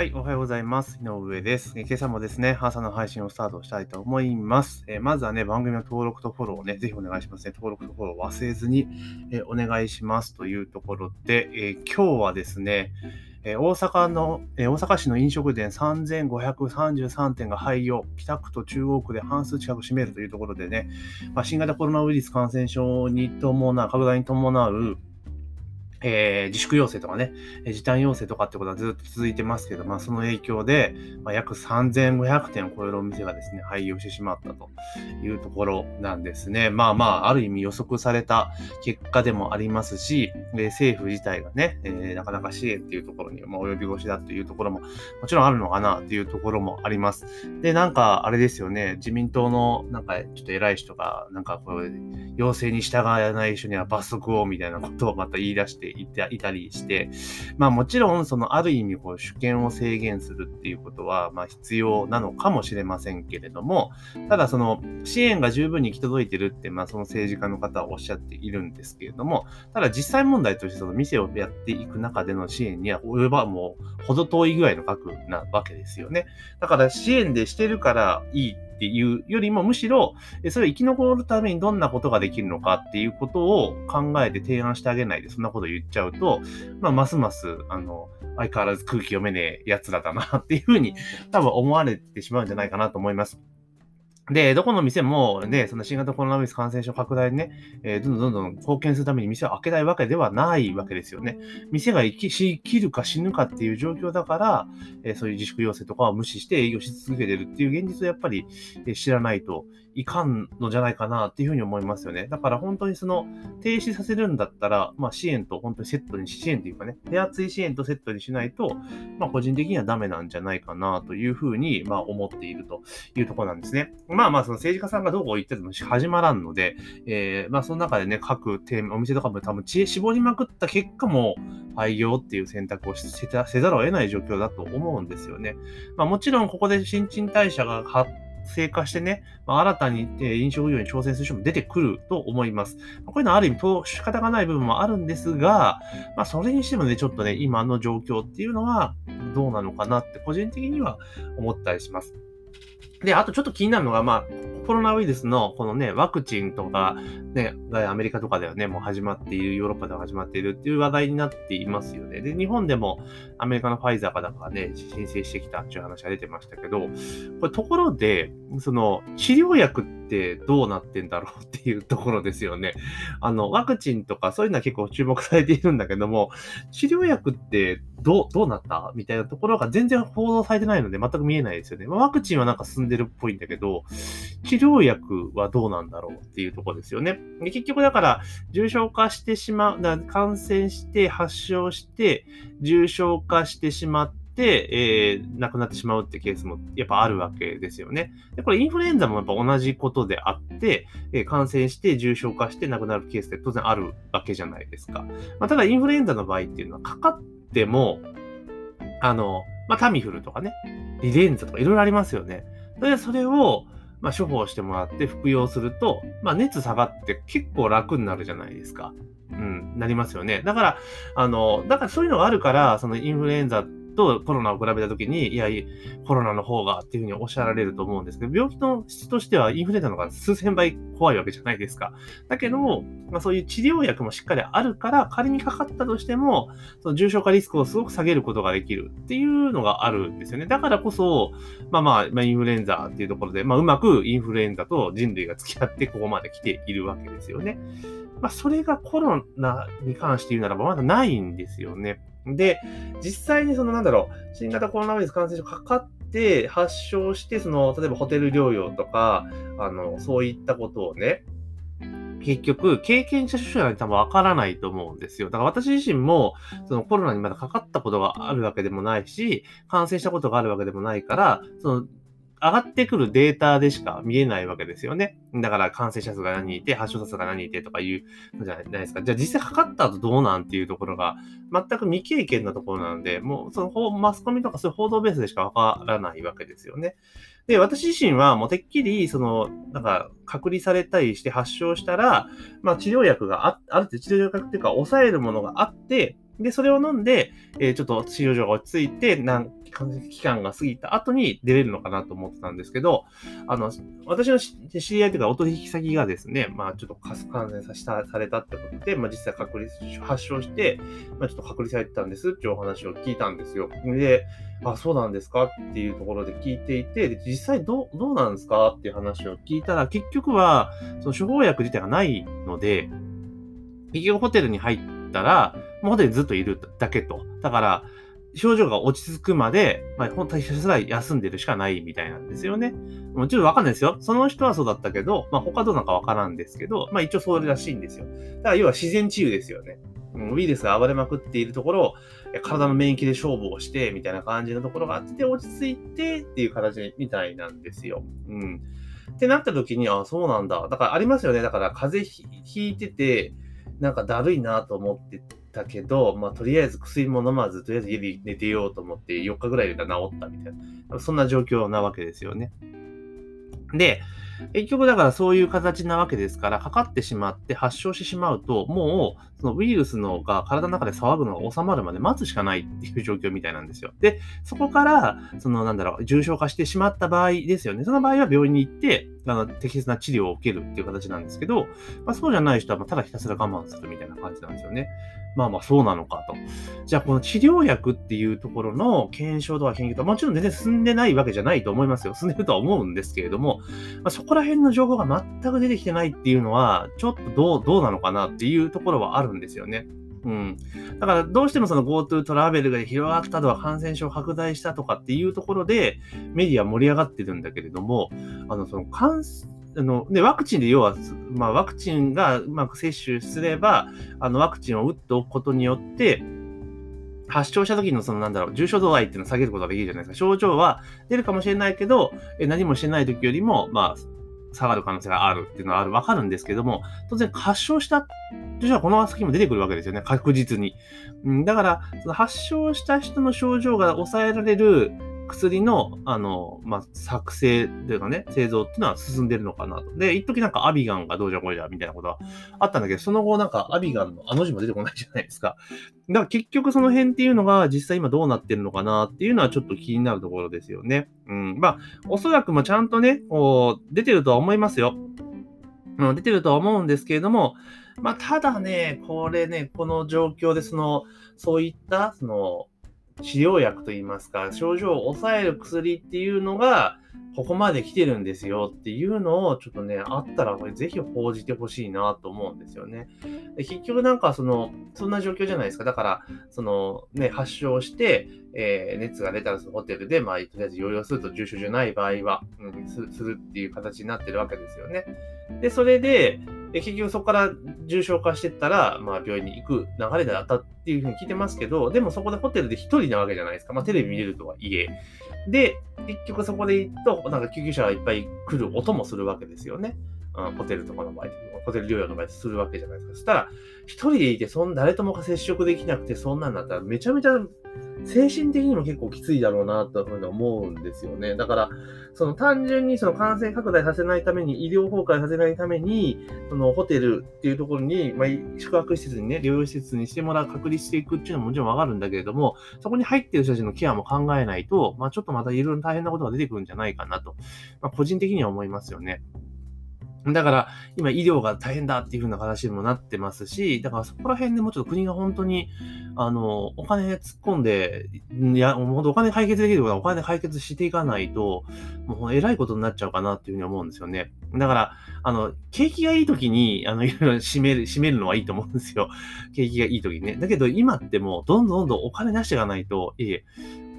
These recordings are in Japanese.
はい、おはようございます。井上です。今朝もですね、朝の配信をスタートしたいと思います。え、まずはね、番組の登録とフォローをね、ぜひお願いしますね。登録とフォロー忘れずに、え、お願いしますというところで、え、今日はですね、え大阪の、え大阪市の飲食店3533店が廃業、北区と中央区で半数近く占めるというところでね、まあ、新型コロナウイルス感染症に伴う、拡大に伴う、えー、自粛要請とかね、時短要請とかってことはずっと続いてますけど、まあその影響で、まあ、約3500店を超えるお店がですね、廃業してしまったというところなんですね。まあまあ、ある意味予測された結果でもありますし、え、政府自体がね、えー、なかなか支援っていうところに、まあ、及び腰だっていうところももちろんあるのかなっていうところもあります。で、なんかあれですよね、自民党のなんかちょっと偉い人が、なんかこう、要請に従わない人には罰則をみたいなことをまた言い出していていたりして、まあもちろん、そのある意味、こう、主権を制限するっていうことは、まあ必要なのかもしれませんけれども、ただその支援が十分に行き届いてるって、まあその政治家の方はおっしゃっているんですけれども、ただ実際問題としてその店をやっていく中での支援には、及ばもう、程遠いぐらいの額なわけですよね。だから支援でしてるからいいっていうよりも、むしろ、それを生き残るためにどんなことができるのかっていうことを考えて提案してあげないで、そんなこと言っちゃうと、まあ、ますます、あの、相変わらず空気読めねえ奴らだなっていうふうに多分思われてしまうんじゃないかなと思います。で、どこの店もね、その新型コロナウイルス感染症拡大にね、えー、どんどんどんどん貢献するために店を開けたいわけではないわけですよね。店が生き生きるか死ぬかっていう状況だから、えー、そういう自粛要請とかを無視して営業し続けてるっていう現実をやっぱり、えー、知らないといかんのじゃないかなっていうふうに思いますよね。だから本当にその停止させるんだったら、まあ支援と本当にセットに、支援というかね、手厚い支援とセットにしないと、まあ個人的にはダメなんじゃないかなというふうに、まあ思っているというところなんですね。まあまあその政治家さんがどこ行ってても始まらんので、えー、まあその中でね、各テーマ、お店とかも多分知恵絞りまくった結果も廃業っていう選択をせざるを得ない状況だと思うんですよね。まあもちろんここで新陳代謝が生化してね、まあ、新たに、え飲食業に挑戦する人も出てくると思います。こういうのはある意味、仕方がない部分もあるんですが、まあ、それにしてもね、ちょっとね、今の状況っていうのはどうなのかなって個人的には思ったりします。で、あとちょっと気になるのが、まあ、コロナウイルスのこのね、ワクチンとか、ね、アメリカとかではね、もう始まっている、ヨーロッパでは始まっているっていう話題になっていますよね。で、日本でもアメリカのファイザーかだかね、申請してきたっていう話が出てましたけど、これところで、その治療薬ってどうなってんだろうっていうところですよね。あの、ワクチンとかそういうのは結構注目されているんだけども、治療薬ってどう、どうなった？みたいなところが全然報道されてないので全く見えないですよね。ワクチンはなんか進んでるっぽいんだけど、治療薬はどうなんだろうっていうところですよね。で結局だから、重症化してしまう、感染して発症して、重症化してしまって、えー、亡くなってしまうってケースもやっぱあるわけですよね。で、これインフルエンザもやっぱ同じことであって、えー、感染して重症化して亡くなるケースって当然あるわけじゃないですか。まあ、ただインフルエンザの場合っていうのはかかっても、あの、まあ、タミフルとかね、リレンザとかいろいろありますよね。で、それを、まあ、処方してもらって服用すると、まあ、熱下がって結構楽になるじゃないですか。うん、なりますよね。だから、あの、だからそういうのがあるから、そのインフルエンザとコロナを比べたときに、いや、コロナの方がっていうふうにおっしゃられると思うんですけど、病気の質としてはインフルエンザの方が数千倍怖いわけじゃないですか。だけど、まあ、そういう治療薬もしっかりあるから、仮にかかったとしても、その重症化リスクをすごく下げることができるっていうのがあるんですよね。だからこそ、まあまあ、まあ、インフルエンザっていうところで、まあ、うまくインフルエンザと人類が付き合ってここまで来ているわけですよね。まあ、それがコロナに関して言うならばまだないんですよね。で、実際にそのなんだろう、新型コロナウイルス感染症かかって発症して、その、例えばホテル療養とか、あの、そういったことをね、結局、経験者主者に多分わからないと思うんですよ。だから私自身も、そのコロナにまだかかったことがあるわけでもないし、感染したことがあるわけでもないから、その上がってくるデータでしか見えないわけですよね。だから感染者数が何人いて、発症者数が何人いてとかいうじゃないですか。じゃあ実際かかった後どうなんっていうところが全く未経験なところなので、もうそのマスコミとかそういう報道ベースでしかわからないわけですよね。で、私自身はもうてっきり、その、なんか、隔離されたりして発症したら、まあ治療薬がああるって治療薬っていうか、抑えるものがあって、で、それを飲んで、えー、ちょっと治療状が落ち着いて、なん期間が過ぎた後に出れるのかなと思ってたんですけど、あの、私の知り合いというか、お取引先がですね、まあ、ちょっと感染させたされたってことで、まあ、実際隔離、発症して、まあ、ちょっと隔離されてたんですっていうお話を聞いたんですよ。で、あ、そうなんですかっていうところで聞いていて、で実際どう、どうなんですかっていう話を聞いたら、結局は、その処方薬自体がないので、結局ホテルに入ったら、もうホテルにずっといるだけと。だから、症状が落ち着くまで、まあ、本当にひたすら休んでるしかないみたいなんですよね。もちろんわかんないですよ。その人はそうだったけど、まあ、他どうなんかわからんですけど、まあ、一応そうらしいんですよ。だから要は自然治癒ですよね。ウイルスが暴れまくっているところを、体の免疫で勝負をして、みたいな感じのところがあって、落ち着いてっていう形みたいなんですよ。うん。ってなった時に、あ、そうなんだ。だからありますよね。だから風邪ひいてて、なんかだるいなと思ってたけど、まあ、とりあえず薬も飲まず、とりあえず家で寝てようと思って4日ぐらいで治ったみたいな、そんな状況なわけですよね。で、結局だからそういう形なわけですから、かかってしまって発症してしまうと、もうそのウイルスのが体の中で騒ぐのが収まるまで待つしかないっていう状況みたいなんですよ。で、そこから、そのなんだろう、重症化してしまった場合ですよね。その場合は病院に行って、あの適切な治療を受けるっていう形なんですけど、まあ、そうじゃない人はまただひたすら我慢するみたいな感じなんですよね。まあまあそうなのかと。じゃあこの治療薬っていうところの検証とか研究とか、もちろん全然進んでないわけじゃないと思いますよ。進んでるとは思うんですけれども、まあ、そこら辺の情報が全く出てきてないっていうのは、ちょっとどう、どうなのかなっていうところはあるんですよね。うん。だからどうしてもその GoTo トラベルが広がったとか感染症拡大したとかっていうところでメディア盛り上がってるんだけれども、あの、その感あの、で、ワクチンで要は、まあ、ワクチンがうまく接種すれば、あの、ワクチンを打っておくことによって、発症した時のそのなんだろう、重症度合いっていうのを下げることができるじゃないですか。症状は出るかもしれないけど、え何もしてない時よりも、まあ、下がる可能性があるっていうのはある、わかるんですけども、当然発症したとしてはこの先も出てくるわけですよね、確実に。うん、だから、その発症した人の症状が抑えられる薬の、あの、まあ、作成というかね、製造っていうのは進んでるのかなと。で、一時なんかアビガンがどうじゃこうじゃみたいなことはあったんだけど、その後なんかアビガンのあの字も出てこないじゃないですか。だから結局その辺っていうのが実際今どうなってるのかなっていうのはちょっと気になるところですよね。うん。まあ、おそらくもちゃんとね、こう、出てるとは思いますよ。うん、出てるとは思うんですけれども、まあ、ただね、これね、この状況で、その、そういった、その、治療薬といいますか、症状を抑える薬っていうのが、ここまで来てるんですよっていうのをちょっとね、あったらこれぜひ報じてほしいなと思うんですよね。で結局なんかその、そんな状況じゃないですか。だから、そのね、発症して、えー、熱が出たらホテルで、まあ、とりあえず療養すると重症じゃない場合は、うん、するっていう形になってるわけですよね。で、それで、で、結局そこから重症化してったら、まあ病院に行く流れだったっていうふうに聞いてますけど、でもそこでホテルで一人なわけじゃないですか。まあテレビ見れるとはいえ。で、結局そこで行くと、なんか救急車がいっぱい来る音もするわけですよね。うん、ホテルとかの場合、ホテル療養の場合するわけじゃないですか。そしたら、一人でいて、そん誰ともが接触できなくて、そんなんだったら、めちゃめちゃ精神的にも結構きついだろうな、というふうに思うんですよね。だから、その単純にその感染拡大させないために、医療崩壊させないために、そのホテルっていうところに、まあ、宿泊施設にね、療養施設にしてもらう、隔離していくっていうのはもちろんわかるんだけれども、そこに入ってる人たちのケアも考えないと、まあ、ちょっとまたいろいろ大変なことが出てくるんじゃないかなと、まあ、個人的には思いますよね。だから、今医療が大変だっていう風な形にもなってますし、だからそこら辺でもうちょっと国が本当に、あの、お金突っ込んで、いや、もうお金解決できることはお金解決していかないと、もう偉いことになっちゃうかなっていう風に思うんですよね。だから、あの、景気がいい時に、あの、いろいろ締める、締めるのはいいと思うんですよ。景気がいい時にね。だけど今ってもう、どんどんどんどんお金出していかないと、いえ、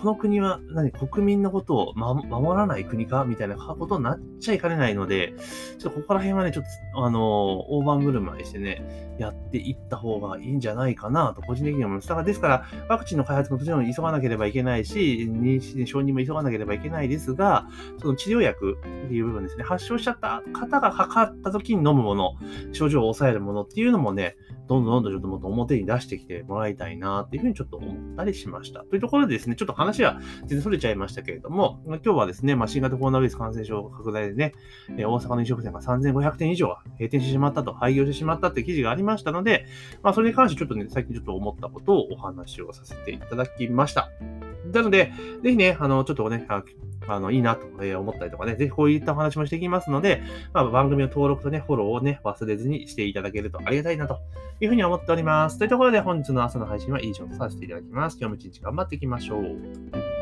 この国は何国民のことを、ま、守らない国かみたいなことになっちゃいかねないので、ちょっとここら辺はね、ちょっと、あの、大盤振る舞いしてね、やっていった方がいいんじゃないかなと、個人的に思います。だから、ですから、ワクチンの開発ももちろん急がなければいけないし、妊娠、承認も急がなければいけないですが、その治療薬っていう部分ですね、発症しちゃった方がかかった時に飲むもの、症状を抑えるものっていうのもね、どんどんどんどんちょっともっと表に出してきてもらいたいなっていうふうにちょっと思ったりしました。というところでですね、ちょっと話は全然それちゃいましたけれども、今日はですね、まあ、新型コロナウイルス感染症拡大でね、え大阪の飲食店が3500店以上が閉店してしまったと、廃業してしまったっていう記事がありましたので、まあ、それに関してちょっとね、最近ちょっと思ったことをお話をさせていただきました。なので、ぜひね、あの、ちょっとね、あの、いいなと思ったりとかね、ぜひこういったお話もしていきますので、まあ、番組の登録とね、フォローをね、忘れずにしていただけるとありがたいなというふうに思っております。というところで本日の朝の配信は以上とさせていただきます。今日も一日頑張っていきましょう。